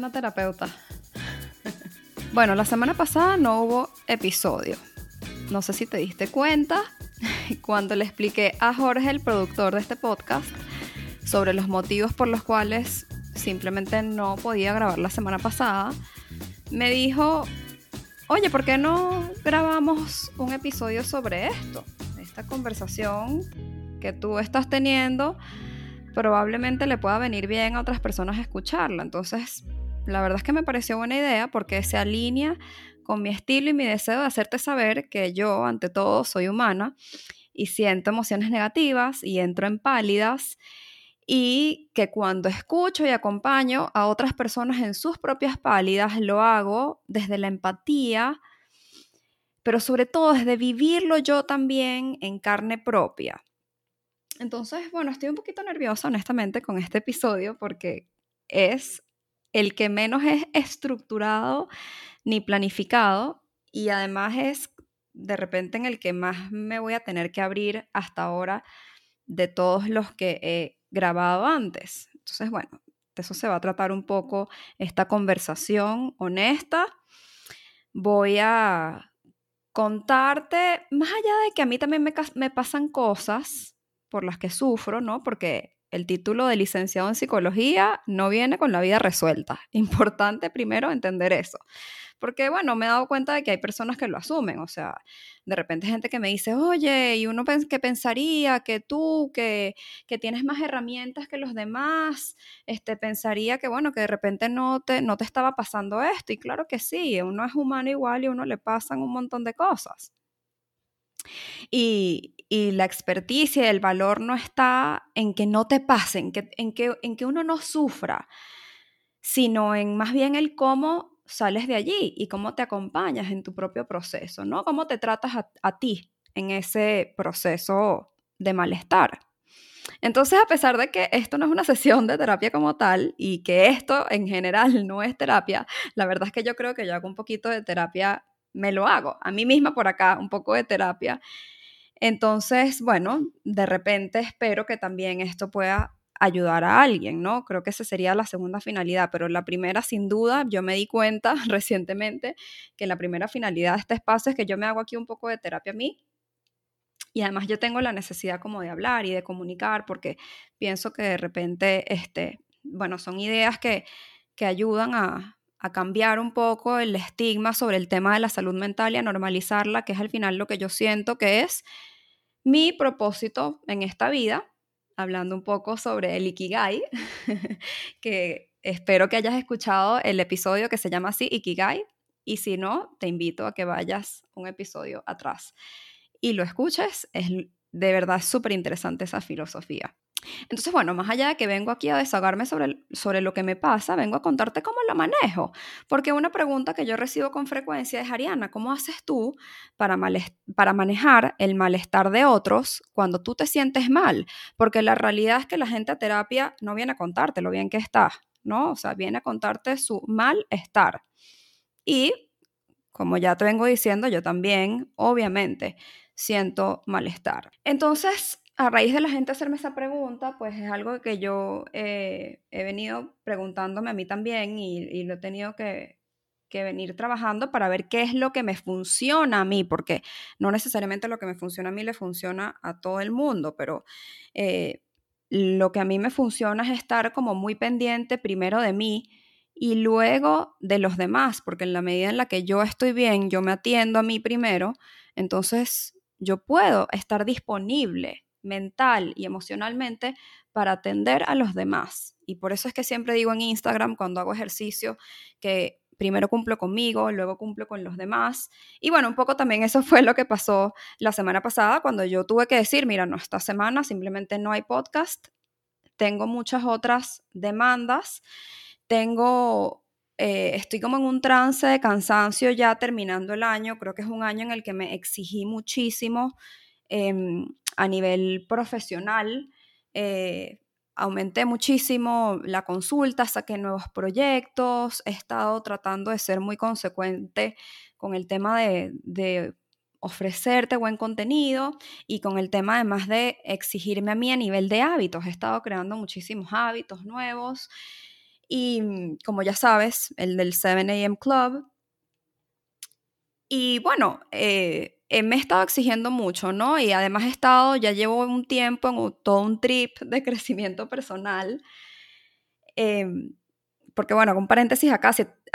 Una terapeuta. Bueno, la semana pasada no hubo episodio. No sé si te diste cuenta cuando le expliqué a Jorge, el productor de este podcast, sobre los motivos por los cuales simplemente no podía grabar la semana pasada, me dijo, oye, ¿por qué no grabamos un episodio sobre esto? Esta conversación que tú estás teniendo probablemente le pueda venir bien a otras personas escucharla. Entonces, la verdad es que me pareció buena idea porque se alinea con mi estilo y mi deseo de hacerte saber que yo, ante todo, soy humana y siento emociones negativas y entro en pálidas y que cuando escucho y acompaño a otras personas en sus propias pálidas, lo hago desde la empatía, pero sobre todo desde vivirlo yo también en carne propia. Entonces, bueno, estoy un poquito nerviosa, honestamente, con este episodio porque es el que menos es estructurado ni planificado y además es de repente en el que más me voy a tener que abrir hasta ahora de todos los que he grabado antes. Entonces, bueno, de eso se va a tratar un poco esta conversación honesta. Voy a contarte, más allá de que a mí también me, me pasan cosas, por las que sufro, ¿no? Porque el título de licenciado en psicología no viene con la vida resuelta. Importante primero entender eso. Porque, bueno, me he dado cuenta de que hay personas que lo asumen. O sea, de repente gente que me dice, oye, y uno que pensaría que tú, que, que, tienes más herramientas que los demás, este, pensaría que, bueno, que de repente no te, no te estaba pasando esto. Y claro que sí, uno es humano igual y a uno le pasan un montón de cosas. Y, la experticia el valor no está en que no te pasen, en, que, en que uno no sufra, sino en más bien el cómo sales de allí y cómo te acompañas en tu propio proceso, ¿no? Cómo te tratas a, ti en ese proceso de malestar. Entonces, a pesar de que esto no es una sesión de terapia como tal y que esto en general no es terapia, la verdad es que yo creo que yo hago un poquito de terapia me lo hago a mí misma por acá, un poco de terapia. Entonces, bueno, de repente espero que también esto pueda ayudar a alguien, ¿no? Creo que esa sería la segunda finalidad, pero la primera, sin duda, yo me di cuenta recientemente que la primera finalidad de este espacio es que yo me hago aquí un poco de terapia a mí. Y además yo tengo la necesidad como de hablar y de comunicar porque pienso que de repente, este, bueno, son ideas que, que ayudan a, a cambiar un poco el estigma sobre el tema de la salud mental y a normalizarla, que es al final lo que yo siento que es mi propósito en esta vida, hablando un poco sobre el Ikigai, que espero que hayas escuchado el episodio que se llama así, Ikigai, y si no, te invito a que vayas un episodio atrás y lo escuches, es de verdad súper interesante esa filosofía. Entonces, bueno, más allá de que vengo aquí a desahogarme sobre, sobre lo que me pasa, vengo a contarte cómo lo manejo. Porque una pregunta que yo recibo con frecuencia es, Ariana, ¿cómo haces tú para, para manejar el malestar de otros cuando tú te sientes mal? Porque la realidad es que la gente a terapia no viene a contarte lo bien que estás, ¿no? O sea, viene a contarte su malestar. Y, como ya te vengo diciendo, yo también, obviamente, siento malestar. Entonces, a raíz de la gente hacerme esa pregunta, pues es algo que yo eh, he venido preguntándome a mí también y, lo he tenido que, venir trabajando para ver qué es lo que me funciona a mí, porque no necesariamente lo que me funciona a mí le funciona a todo el mundo, pero eh, lo que a mí me funciona es estar como muy pendiente primero de mí y luego de los demás, porque en la medida en la que yo estoy bien, yo me atiendo a mí primero, entonces yo puedo estar disponible mental y emocionalmente para atender a los demás. Y por eso es que siempre digo en Instagram cuando hago ejercicio que primero cumplo conmigo, luego cumplo con los demás. Y bueno, un poco también eso fue lo que pasó la semana pasada cuando yo tuve que decir, mira, no, esta semana simplemente no hay podcast, tengo muchas otras demandas, tengo, eh, estoy como en un trance de cansancio ya terminando el año, creo que es un año en el que me exigí muchísimo em, a nivel profesional. Eh, aumenté muchísimo la consulta, saqué nuevos proyectos, he estado tratando de ser muy consecuente con el tema de, ofrecerte buen contenido y con el tema además de exigirme a mí a nivel de hábitos. He estado creando muchísimos hábitos nuevos y mm, como ya sabes, el del 7 AM Club. Y bueno, eh, eh, me he estado exigiendo mucho, ¿no? Y además he estado, ya llevo un tiempo en todo un trip de crecimiento personal. Em, porque bueno, con paréntesis acá,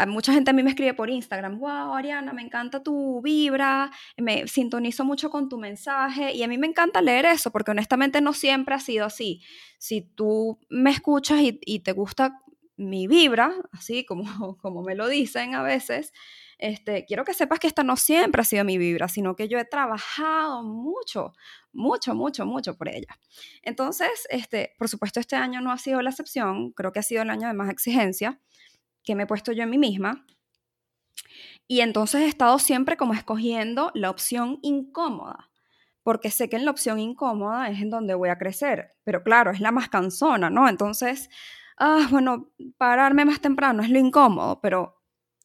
mucha gente a mí me escribe por Instagram, wow, Ariana, me encanta tu vibra, me sintonizo mucho con tu mensaje y a mí me encanta leer eso porque honestamente no siempre ha sido así. Si tú me escuchas y, y te gusta mi vibra, así como, como me lo dicen a veces, este, quiero que sepas que esta no siempre ha sido mi vibra, sino que yo he trabajado mucho, mucho, mucho, mucho por ella. Entonces, este, por supuesto, este año no ha sido la excepción, creo que ha sido el año de más exigencia que me he puesto yo en mí misma. Y entonces he estado siempre como escogiendo la opción incómoda, porque sé que en la opción incómoda es en donde voy a crecer, pero claro, es la más cansona, ¿no? Entonces, ah, bueno, pararme más temprano es lo incómodo, pero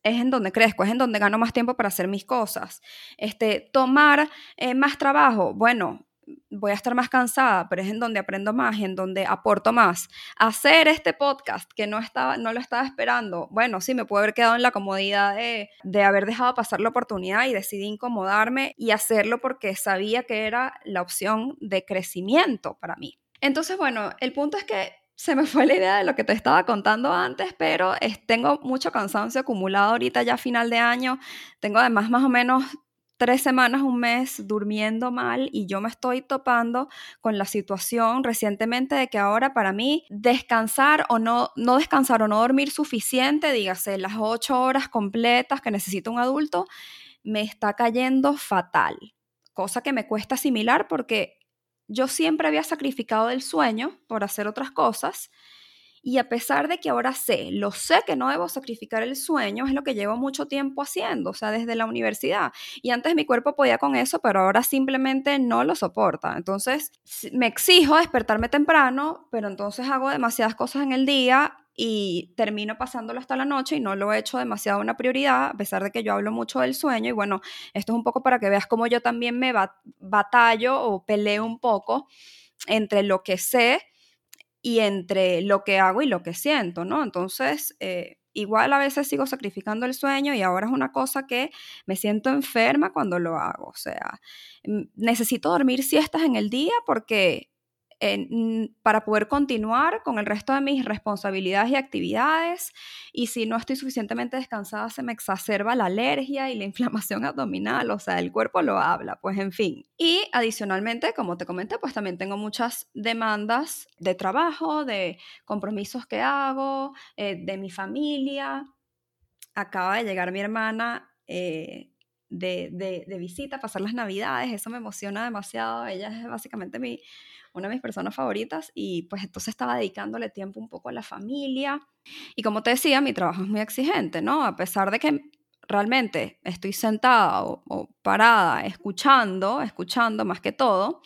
es en donde crezco, es en donde gano más tiempo para hacer mis cosas. Este, tomar eh, más trabajo, bueno, voy a estar más cansada, pero es en donde aprendo más, en donde aporto más. Hacer este podcast que no, estaba, no lo estaba esperando, bueno, sí, me puedo haber quedado en la comodidad de, de haber dejado pasar la oportunidad y decidí incomodarme y hacerlo porque sabía que era la opción de crecimiento para mí. Entonces, bueno, el punto es que se me fue la idea de lo que te estaba contando antes, pero tengo mucho cansancio acumulado ahorita ya a final de año. Tengo además más o menos tres semanas, un mes durmiendo mal y yo me estoy topando con la situación recientemente de que ahora para mí descansar o no, no descansar o no dormir suficiente, dígase las ocho horas completas que necesita un adulto, me está cayendo fatal. Cosa que me cuesta asimilar porque yo siempre había sacrificado el sueño por hacer otras cosas y a pesar de que ahora sé, lo sé que no debo sacrificar el sueño, es lo que llevo mucho tiempo haciendo, o sea, desde la universidad. Y antes mi cuerpo podía con eso, pero ahora simplemente no lo soporta. Entonces, me exijo despertarme temprano, pero entonces hago demasiadas cosas en el día y termino pasándolo hasta la noche y no lo he hecho demasiado una prioridad, a pesar de que yo hablo mucho del sueño. Y bueno, esto es un poco para que veas cómo yo también me batallo o peleo un poco entre lo que sé y entre lo que hago y lo que siento, ¿no? Entonces, eh, igual a veces sigo sacrificando el sueño y ahora es una cosa que me siento enferma cuando lo hago. O sea, necesito dormir siestas en el día porque para poder continuar con el resto de mis responsabilidades y actividades. Y si no estoy suficientemente descansada, se me exacerba la alergia y la inflamación abdominal, o sea, el cuerpo lo habla, pues en fin. Y adicionalmente, como te comenté, pues también tengo muchas demandas de trabajo, de compromisos que hago, eh, de mi familia. Acaba de llegar mi hermana. Eh, de, de, de, visita, pasar las navidades, eso me emociona demasiado. Ella es básicamente mi, una de mis personas favoritas y pues entonces estaba dedicándole tiempo un poco a la familia. Y como te decía, mi trabajo es muy exigente, ¿no? A pesar de que realmente estoy sentada o, parada escuchando, escuchando más que todo,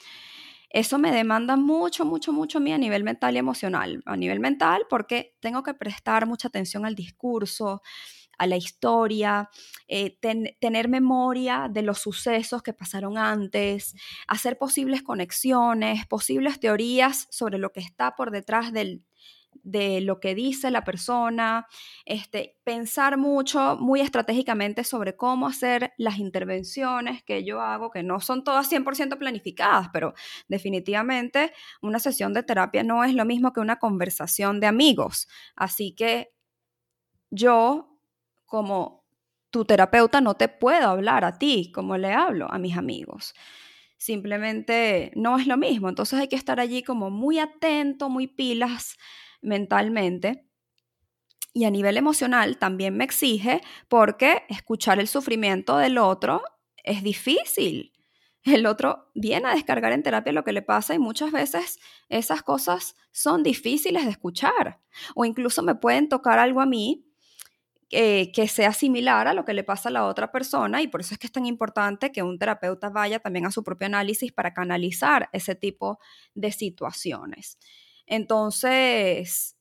eso me demanda mucho, mucho, mucho a mí a nivel mental y emocional. A nivel mental porque tengo que prestar mucha atención al discurso, a la historia, eh, tener memoria de los sucesos que pasaron antes, hacer posibles conexiones, posibles teorías sobre lo que está por detrás de lo que dice la persona, este, pensar mucho, muy estratégicamente sobre cómo hacer las intervenciones que yo hago, que no son todas 100% planificadas, pero definitivamente una sesión de terapia no es lo mismo que una conversación de amigos. Así que yo, como tu terapeuta, no te puedo hablar a ti como le hablo a mis amigos simplemente no es lo mismo. Entonces hay que estar allí como muy atento, muy pilas mentalmente. Y a nivel emocional también me exige porque escuchar el sufrimiento del otro es difícil. El otro viene a descargar en terapia lo que le pasa y muchas veces esas cosas son difíciles de escuchar. O incluso me pueden tocar algo a mí eh, que sea similar a lo que le pasa a la otra persona y por eso es que es tan importante que un terapeuta vaya también a su propio análisis para canalizar ese tipo de situaciones. Entonces,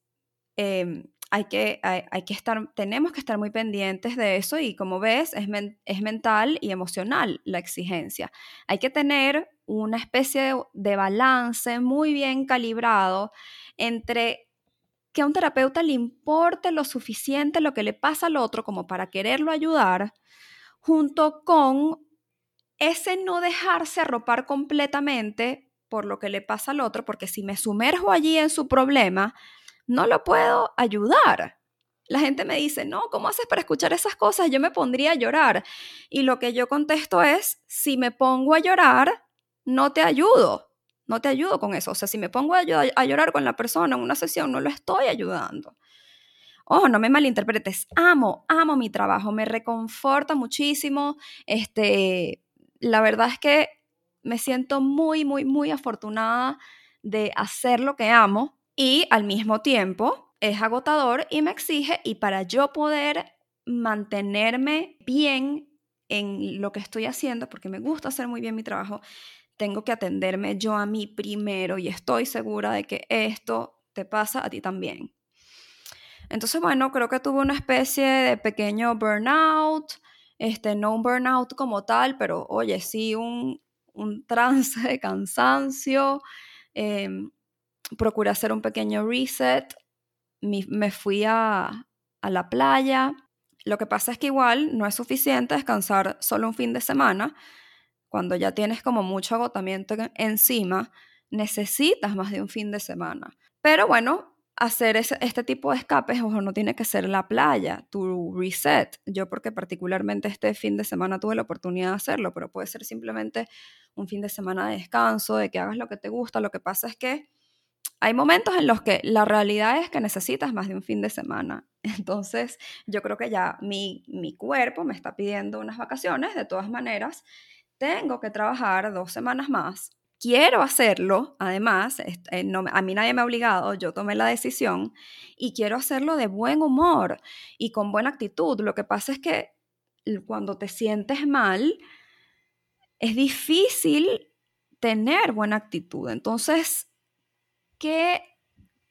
em, hay que, hay, que estar, tenemos que estar muy pendientes de eso y como ves, es, es mental y emocional la exigencia. Hay que tener una especie de balance muy bien calibrado entre que a un terapeuta le importe lo suficiente lo que le pasa al otro como para quererlo ayudar, junto con ese no dejarse arropar completamente por lo que le pasa al otro, porque si me sumerjo allí en su problema, no lo puedo ayudar. La gente me dice, no, ¿cómo haces para escuchar esas cosas? Yo me pondría a llorar. Y lo que yo contesto es, si me pongo a llorar, no te ayudo no te ayudo con eso. O sea, si me pongo a, llorar con la persona en una sesión, no lo estoy ayudando. Ojo, no me malinterpretes. Amo, amo mi trabajo. Me reconforta muchísimo. Este, la verdad es que me siento muy, muy, muy afortunada de hacer lo que amo y al mismo tiempo es agotador y me exige y para yo poder mantenerme bien en lo que estoy haciendo, porque me gusta hacer muy bien mi trabajo, tengo que atenderme yo a mí primero y estoy segura de que esto te pasa a ti también. Entonces, bueno, creo que tuve una especie de pequeño burnout, este, no un burnout como tal, pero oye, sí un, trance de cansancio. Em, procuré hacer un pequeño reset, me, fui a, a la playa. Lo que pasa es que igual no es suficiente descansar solo un fin de semana, cuando ya tienes como mucho agotamiento encima, necesitas más de un fin de semana. Pero bueno, hacer este tipo de escapes, ojo, no tiene que ser la playa, tu reset. Yo porque particularmente este fin de semana tuve la oportunidad de hacerlo, pero puede ser simplemente un fin de semana de descanso, de que hagas lo que te gusta. Lo que pasa es que hay momentos en los que la realidad es que necesitas más de un fin de semana. Entonces, yo creo que ya mi, mi cuerpo me está pidiendo unas vacaciones, de todas maneras, tengo que trabajar dos semanas más, quiero hacerlo, además, eh, a mí nadie me ha obligado, yo tomé la decisión y quiero hacerlo de buen humor y con buena actitud. Lo que pasa es que cuando te sientes mal, es difícil tener buena actitud. Entonces, ¿qué,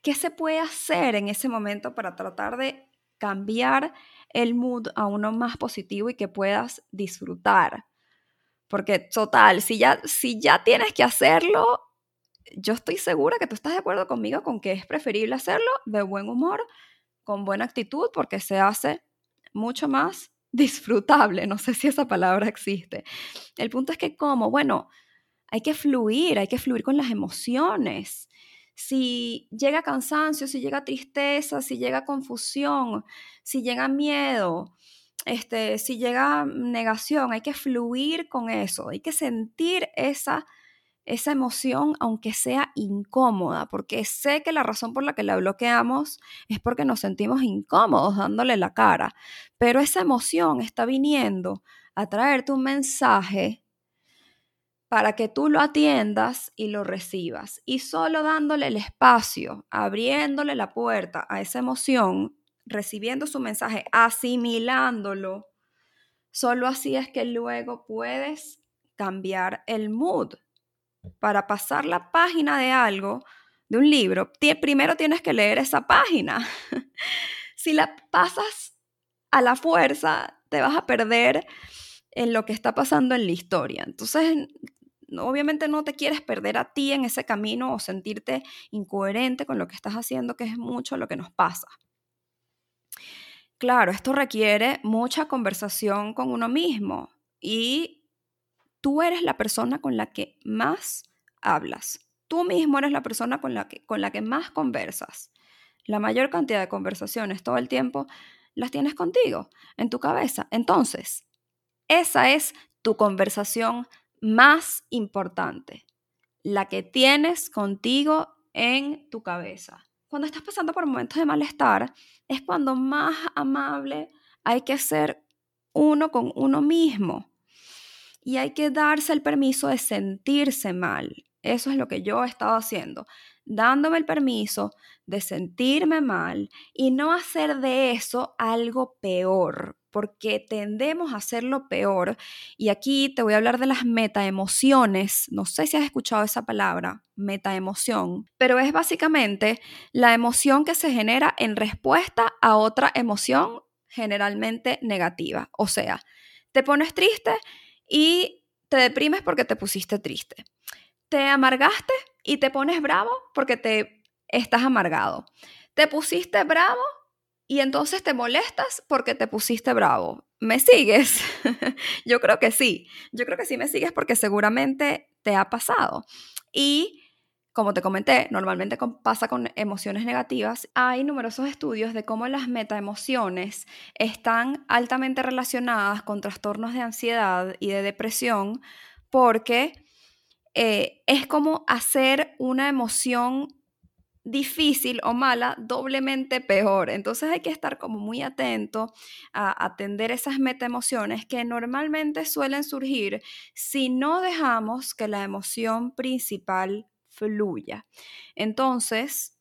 ¿qué se puede hacer en ese momento para tratar de cambiar el mood a uno más positivo y que puedas disfrutar? Porque total, si ya, si ya tienes que hacerlo, yo estoy segura que tú estás de acuerdo conmigo con que es preferible hacerlo de buen humor, con buena actitud, porque se hace mucho más disfrutable. No sé si esa palabra existe. El punto es que como, bueno, hay que fluir, hay que fluir con las emociones. Si llega cansancio, si llega tristeza, si llega confusión, si llega miedo, este, si llega negación, hay que fluir con eso, hay que sentir esa, esa emoción aunque sea incómoda, porque sé que la razón por la que la bloqueamos es porque nos sentimos incómodos dándole la cara, pero esa emoción está viniendo a traerte un mensaje para que tú lo atiendas y lo recibas. Y solo dándole el espacio, abriéndole la puerta a esa emoción, recibiendo su mensaje, asimilándolo, solo así es que luego puedes cambiar el mood. Para pasar la página de algo, de un libro, primero tienes que leer esa página. si la pasas a la fuerza, te vas a perder en lo que está pasando en la historia. Entonces, obviamente no te quieres perder a ti en ese camino o sentirte incoherente con lo que estás haciendo, que es mucho lo que nos pasa. Claro, esto requiere mucha conversación con uno mismo y tú eres la persona con la que más hablas. Tú mismo eres la persona con la que, con la que más conversas. La mayor cantidad de conversaciones todo el tiempo las tienes contigo, en tu cabeza. Entonces, esa es tu conversación más importante, la que tienes contigo en tu cabeza. Cuando estás pasando por momentos de malestar, es cuando más amable hay que ser uno con uno mismo. Y hay que darse el permiso de sentirse mal. Eso es lo que yo he estado haciendo, dándome el permiso de sentirme mal y no hacer de eso algo peor, porque tendemos a hacerlo peor. Y aquí te voy a hablar de las metaemociones. No sé si has escuchado esa palabra, metaemoción, pero es básicamente la emoción que se genera en respuesta a otra emoción generalmente negativa. O sea, te pones triste y te deprimes porque te pusiste triste. Te amargaste y te pones bravo porque te estás amargado. Te pusiste bravo y entonces te molestas porque te pusiste bravo. ¿Me sigues? Yo creo que sí. Yo creo que sí me sigues porque seguramente te ha pasado. Y como te comenté, normalmente pasa con emociones negativas. Hay numerosos estudios de cómo las metaemociones están altamente relacionadas con trastornos de ansiedad y de depresión porque eh, es como hacer una emoción difícil o mala, doblemente peor. Entonces hay que estar como muy atento a atender esas metaemociones que normalmente suelen surgir si no dejamos que la emoción principal fluya. Entonces,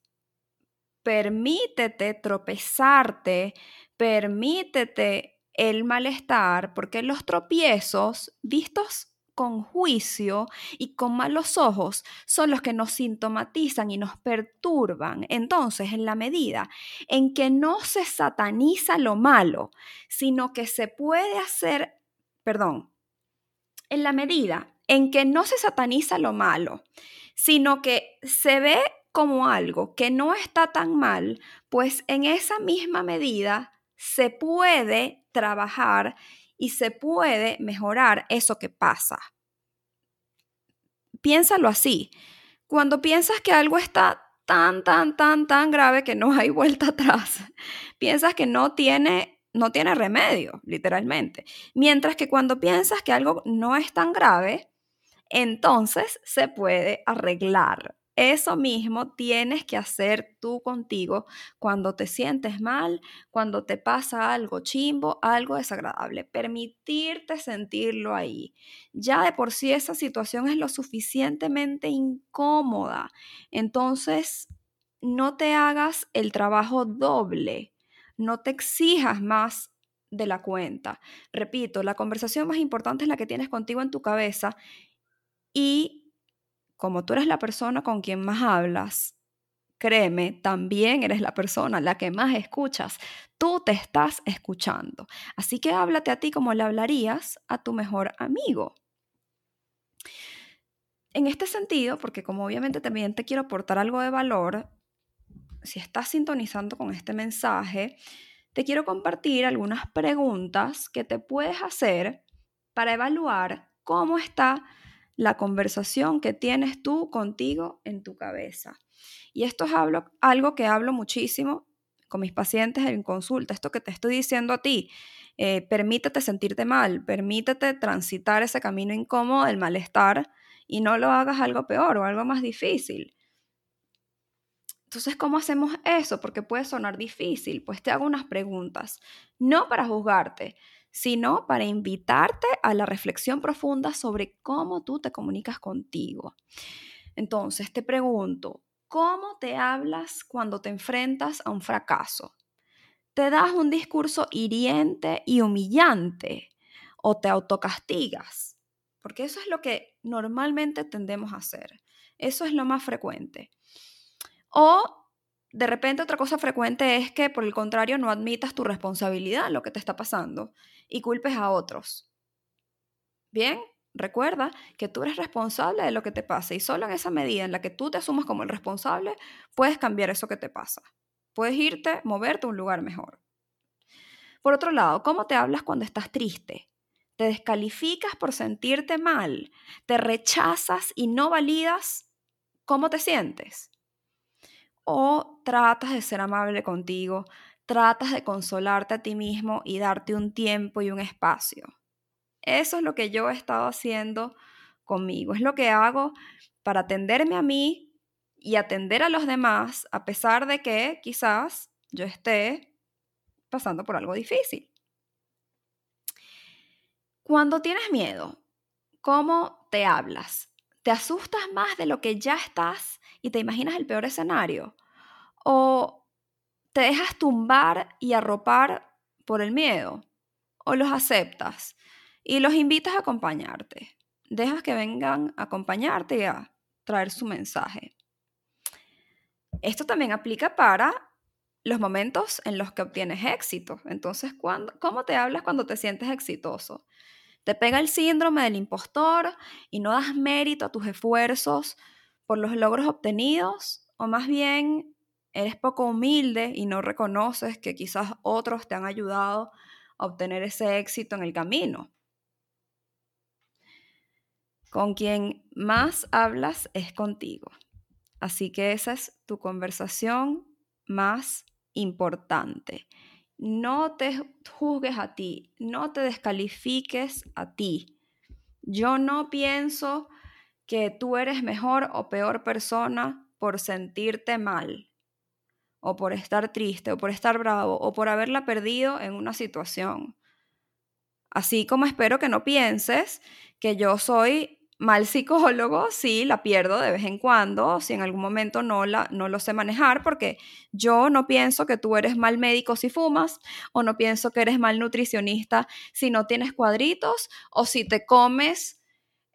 permítete tropezarte, permítete el malestar, porque los tropiezos vistos con juicio y con malos ojos son los que nos sintomatizan y nos perturban. Entonces, en la medida en que no se sataniza lo malo, sino que se puede hacer, perdón, en la medida en que no se sataniza lo malo, sino que se ve como algo que no está tan mal, pues en esa misma medida se puede trabajar y se puede mejorar eso que pasa. Piénsalo así. Cuando piensas que algo está tan, tan, tan, tan grave que no hay vuelta atrás, piensas que no tiene, no tiene remedio, literalmente. Mientras que cuando piensas que algo no es tan grave, entonces se puede arreglar. Eso mismo tienes que hacer tú contigo cuando te sientes mal, cuando te pasa algo chimbo, algo desagradable. Permitirte sentirlo ahí. Ya de por sí esa situación es lo suficientemente incómoda. Entonces, no te hagas el trabajo doble. No te exijas más de la cuenta. Repito, la conversación más importante es la que tienes contigo en tu cabeza y como tú eres la persona con quien más hablas, créeme, también eres la persona la que más escuchas. Tú te estás escuchando. Así que háblate a ti como le hablarías a tu mejor amigo. En este sentido, porque como obviamente también te quiero aportar algo de valor, si estás sintonizando con este mensaje, te quiero compartir algunas preguntas que te puedes hacer para evaluar cómo está la conversación que tienes tú contigo en tu cabeza. Y esto es algo que hablo muchísimo con mis pacientes en consulta, esto que te estoy diciendo a ti. Eh, permítete sentirte mal, permítete transitar ese camino incómodo del malestar y no lo hagas algo peor o algo más difícil. Entonces, ¿cómo hacemos eso? Porque puede sonar difícil. Pues te hago unas preguntas, no para juzgarte, sino para invitarte a la reflexión profunda sobre cómo tú te comunicas contigo. Entonces, te pregunto, ¿cómo te hablas cuando te enfrentas a un fracaso? ¿Te das un discurso hiriente y humillante o te autocastigas? Porque eso es lo que normalmente tendemos a hacer. Eso es lo más frecuente. O de repente otra cosa frecuente es que por el contrario no admitas tu responsabilidad lo que te está pasando y culpes a otros. Bien, Recuerda que tú eres responsable de lo que te pasa y solo en esa medida en la que tú te asumas como el responsable, puedes cambiar eso que te pasa. Puedes irte, moverte a un lugar mejor. Por otro lado, ¿cómo te hablas cuando estás triste? ¿Te descalificas por sentirte mal? ¿Te rechazas y no validas cómo te sientes? ¿O tratas de ser amable contigo? ¿Tratas de consolarte a ti mismo y darte un tiempo y un espacio? Eso es lo que yo he estado haciendo conmigo. Es lo que hago para atenderme a mí y atender a los demás, a pesar de que quizás yo esté pasando por algo difícil. Cuando tienes miedo, ¿cómo te hablas? ¿Te asustas más de lo que ya estás y te imaginas el peor escenario? ¿O te dejas tumbar y arropar por el miedo? ¿O los aceptas y los invitas a acompañarte? Dejas que vengan a acompañarte y a traer su mensaje. Esto también aplica para los momentos en los que obtienes éxito. Entonces, ¿cómo te hablas cuando te sientes exitoso? ¿Te pega el síndrome del impostor y no das mérito a tus esfuerzos por los logros obtenidos? ¿O más bien eres poco humilde y no reconoces que quizás otros te han ayudado a obtener ese éxito en el camino? Con quien más hablas es contigo. Así que esa es tu conversación más importante. No te juzgues a ti, no te descalifiques a ti. Yo no pienso que tú eres mejor o peor persona por sentirte mal, o por estar triste, o por estar bravo, o por haberla perdido en una situación. Así como espero que no pienses que yo soy mal psicólogo, sí, la pierdo de vez en cuando, si en algún momento no, la, no lo sé manejar, porque yo no pienso que tú eres mal médico si fumas, o no pienso que eres mal nutricionista si no tienes cuadritos, o si te comes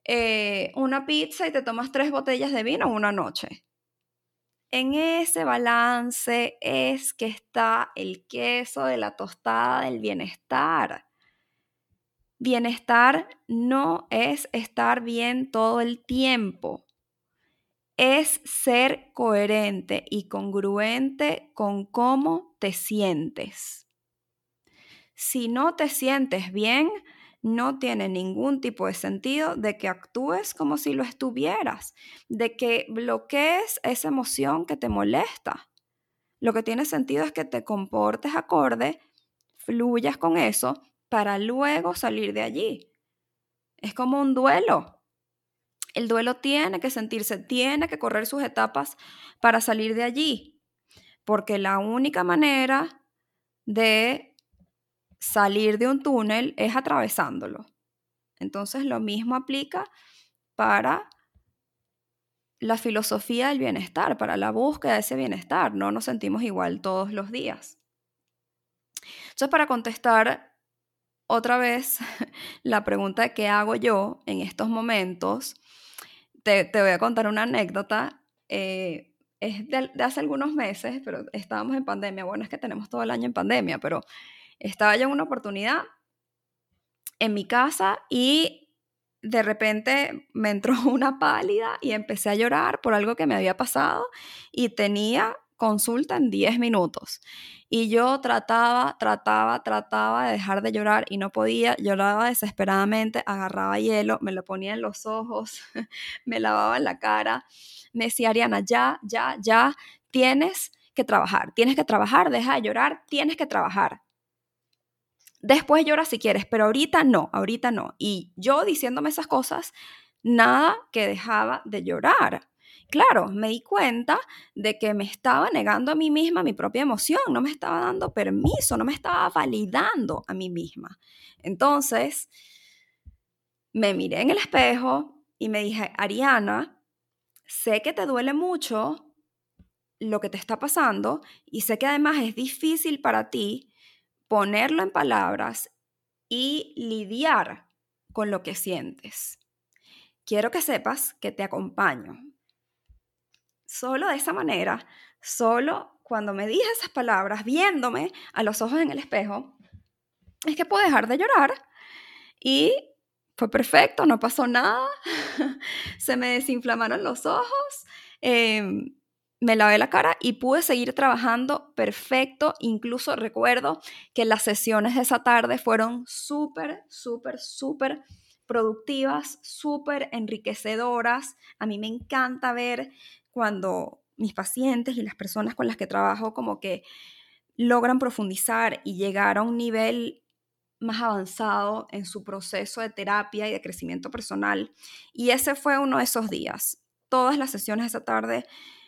eh, una pizza y te tomas tres botellas de vino en una noche. En ese balance es que está el queso de la tostada del bienestar. Bienestar no es estar bien todo el tiempo, es ser coherente y congruente con cómo te sientes. Si no te sientes bien, no tiene ningún tipo de sentido de que actúes como si lo estuvieras, de que bloquees esa emoción que te molesta. Lo que tiene sentido es que te comportes acorde, fluyas con eso para luego salir de allí. Es como un duelo. El duelo tiene que sentirse, tiene que correr sus etapas para salir de allí, porque la única manera de salir de un túnel es atravesándolo. Entonces lo mismo aplica para la filosofía del bienestar, para la búsqueda de ese bienestar. No nos sentimos igual todos los días. Entonces, para contestar otra vez la pregunta de qué hago yo en estos momentos, te, voy a contar una anécdota. Eh, es de, hace algunos meses, pero estábamos en pandemia. Bueno, es que tenemos todo el año en pandemia, pero estaba yo en una oportunidad en mi casa y de repente me entró una pálida y empecé a llorar por algo que me había pasado y tenía consulta en 10 minutos. Y yo trataba, trataba, trataba de dejar de llorar y no podía, lloraba desesperadamente, agarraba hielo, me lo ponía en los ojos, me lavaba la cara, me decía, Ariana, ya, ya, ya, tienes que trabajar, tienes que trabajar, deja de llorar, tienes que trabajar. Después llora si quieres, pero ahorita no, ahorita no. Y yo diciéndome esas cosas, nada que dejaba de llorar. Claro, me di cuenta de que me estaba negando a mí misma mi propia emoción, no me estaba dando permiso, no me estaba validando a mí misma. Entonces, me miré en el espejo y me dije, Ariana, sé que te duele mucho lo que te está pasando y sé que además es difícil para ti ponerlo en palabras y lidiar con lo que sientes. Quiero que sepas que te acompaño, Solo de esa manera, solo cuando me dije esas palabras, viéndome a los ojos en el espejo, es que puedo dejar de llorar. Y fue perfecto, no pasó nada, se me desinflamaron los ojos, em, me lavé la cara y pude seguir trabajando perfecto. Incluso recuerdo que las sesiones de esa tarde fueron súper, súper, súper productivas, súper enriquecedoras. A mí me encanta ver cuando mis pacientes y las personas con las que trabajo como que logran profundizar y llegar a un nivel más avanzado en su proceso de terapia y de crecimiento personal. Y ese fue uno de esos días. Todas las sesiones de esa tarde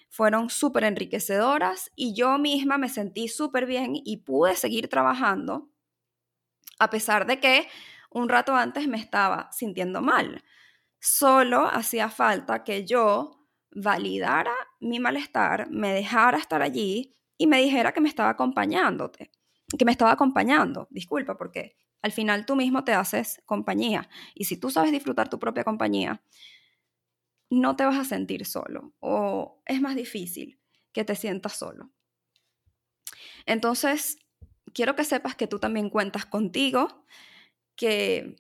fueron súper enriquecedoras y yo misma me sentí súper bien y pude seguir trabajando a pesar de que un rato antes me estaba sintiendo mal. Solo hacía falta que yo validara mi malestar, me dejara estar allí y me dijera que me estaba acompañándote, que me estaba acompañando. Disculpa, porque al final tú mismo te haces compañía. Y si tú sabes disfrutar tu propia compañía, no te vas a sentir solo o es más difícil que te sientas solo. Entonces, quiero que sepas que tú también cuentas contigo, que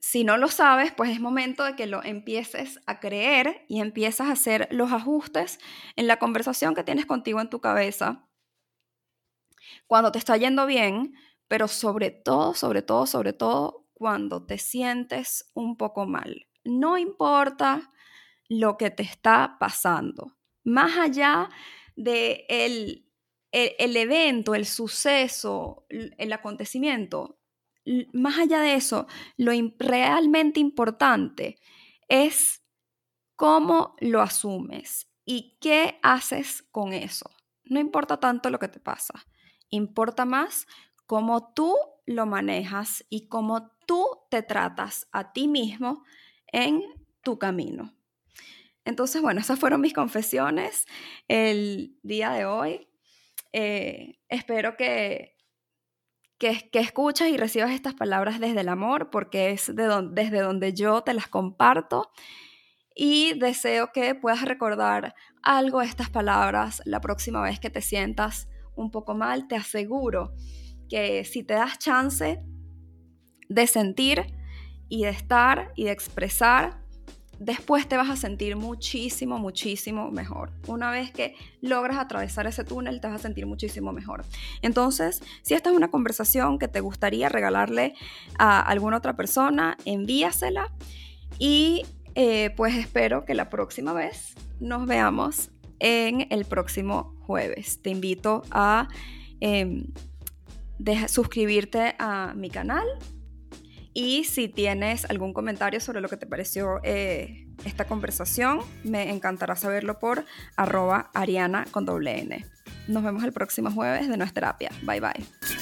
si no lo sabes, pues es momento de que lo empieces a creer y empiezas a hacer los ajustes en la conversación que tienes contigo en tu cabeza. Cuando te está yendo bien, pero sobre todo, sobre todo, sobre todo, cuando te sientes un poco mal. No importa lo que te está pasando. Más allá de el, el, evento, el suceso, el acontecimiento, más allá de eso, lo realmente importante es cómo lo asumes y qué haces con eso. No importa tanto lo que te pasa, importa más cómo tú lo manejas y cómo tú te tratas a ti mismo en tu camino. Entonces, bueno, esas fueron mis confesiones el día de hoy. Eh, espero que, que, escuches y recibas estas palabras desde el amor, porque es de desde donde yo te las comparto. Y deseo que puedas recordar algo de estas palabras la próxima vez que te sientas un poco mal. Te aseguro que si te das chance de sentir y de estar y de expresar, después te vas a sentir muchísimo, muchísimo mejor. Una vez que logras atravesar ese túnel, te vas a sentir muchísimo mejor. Entonces, si esta es una conversación que te gustaría regalarle a alguna otra persona, envíasela y eh, pues espero que la próxima vez nos veamos en el próximo jueves. Te invito a em, suscribirte a mi canal y si tienes algún comentario sobre lo que te pareció eh, esta conversación, me encantará saberlo por arroba ariana con doble N. Nos vemos el próximo jueves de nuestra terapia. Bye bye.